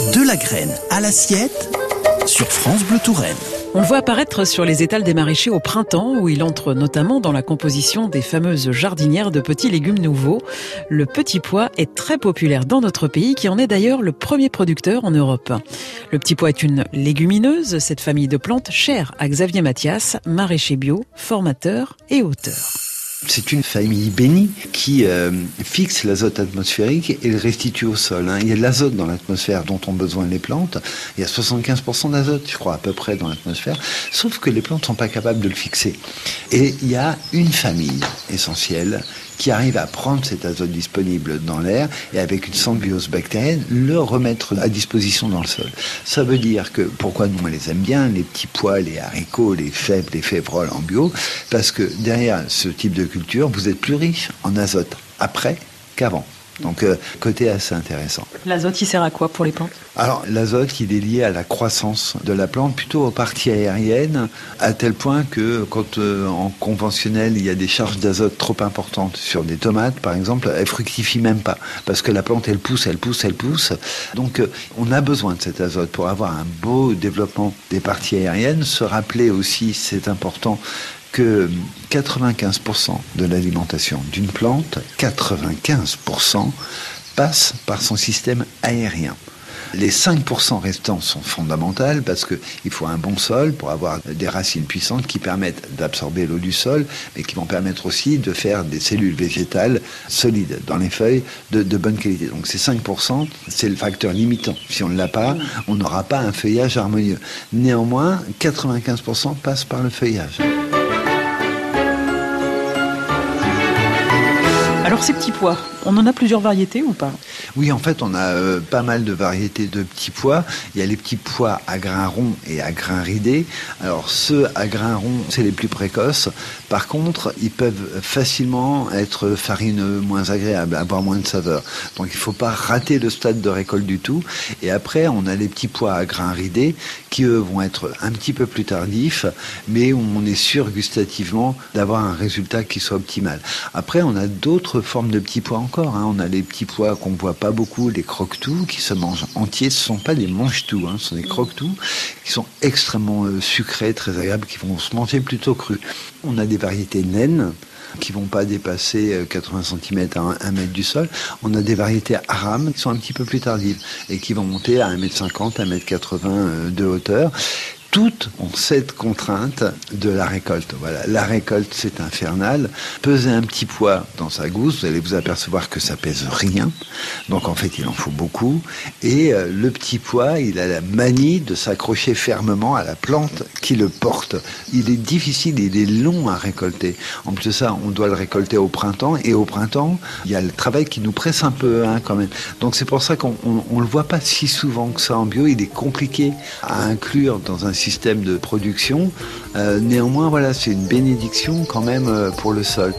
De la graine à l'assiette sur France Bleu Touraine. On le voit apparaître sur les étals des maraîchers au printemps, où il entre notamment dans la composition des fameuses jardinières de petits légumes nouveaux. Le petit pois est très populaire dans notre pays, qui en est d'ailleurs le premier producteur en Europe. Le petit pois est une légumineuse, cette famille de plantes chère à Xavier Mathias, maraîcher bio, formateur et auteur. C'est une famille bénie qui euh, fixe l'azote atmosphérique et le restitue au sol. Hein. Il y a de l'azote dans l'atmosphère dont ont besoin les plantes. Il y a 75% d'azote, je crois, à peu près dans l'atmosphère. Sauf que les plantes ne sont pas capables de le fixer. Et il y a une famille essentielle qui arrive à prendre cet azote disponible dans l'air et avec une symbiose bactérienne le remettre à disposition dans le sol. Ça veut dire que pourquoi nous on les aime bien les petits pois, les haricots, les fèves, les févroles en bio? Parce que derrière ce type de culture, vous êtes plus riche en azote après qu'avant. Donc, euh, côté assez intéressant. L'azote, il sert à quoi pour les plantes? Alors, l'azote, il est lié à la croissance de la plante, plutôt aux parties aériennes, à tel point que quand euh, en conventionnel, il y a des charges d'azote trop importantes sur des tomates, par exemple, elles fructifient même pas, parce que la plante, elle pousse, elle pousse, elle pousse. Donc, euh, on a besoin de cet azote pour avoir un beau développement des parties aériennes. Se rappeler aussi, c'est important, que 95% de l'alimentation d'une plante, 95%, passe par son système aérien. Les 5% restants sont fondamentaux parce qu'il faut un bon sol pour avoir des racines puissantes qui permettent d'absorber l'eau du sol, mais qui vont permettre aussi de faire des cellules végétales solides dans les feuilles de, de bonne qualité. Donc ces 5%, c'est le facteur limitant. Si on ne l'a pas, on n'aura pas un feuillage harmonieux. Néanmoins, 95% passe par le feuillage. Alors ces petits pois, on en a plusieurs variétés ou pas? Oui, en fait, on a euh, pas mal de variétés de petits pois. Il y a les petits pois à grains ronds et à grains ridés. Alors ceux à grains ronds, c'est les plus précoces. Par contre, ils peuvent facilement être farineux, moins agréables, avoir moins de saveur. Donc il ne faut pas rater le stade de récolte du tout. Et après, on a les petits pois à grains ridés qui, eux, vont être un petit peu plus tardifs, mais on est sûr gustativement d'avoir un résultat qui soit optimal. Après, on a d'autres formes de petits pois encore. Hein. On a les petits pois qu'on voit pas beaucoup, les croque-tout, qui se mangent entiers. Ce sont pas des mange-tout, hein. ce sont des croque-tout qui sont extrêmement euh, sucrés, très agréables, qui vont se manger plutôt crus. On a des variétés naines qui vont pas dépasser 80 cm à 1 mètre du sol. On a des variétés aram qui sont un petit peu plus tardives et qui vont monter à 1m50, 1m80 de hauteur toutes ont cette contrainte de la récolte. Voilà, la récolte, c'est infernal. Peser un petit poids dans sa gousse, vous allez vous apercevoir que ça pèse rien. Donc en fait, il en faut beaucoup. Et euh, le petit pois, il a la manie de s'accrocher fermement à la plante qui le porte. Il est difficile, il est long à récolter. En plus de ça, on doit le récolter au printemps. Et au printemps, il y a le travail qui nous presse un peu hein, quand même. Donc c'est pour ça qu'on ne le voit pas si souvent que ça en bio. Il est compliqué à inclure dans un système de production. Euh, néanmoins, voilà, c'est une bénédiction quand même euh, pour le sol.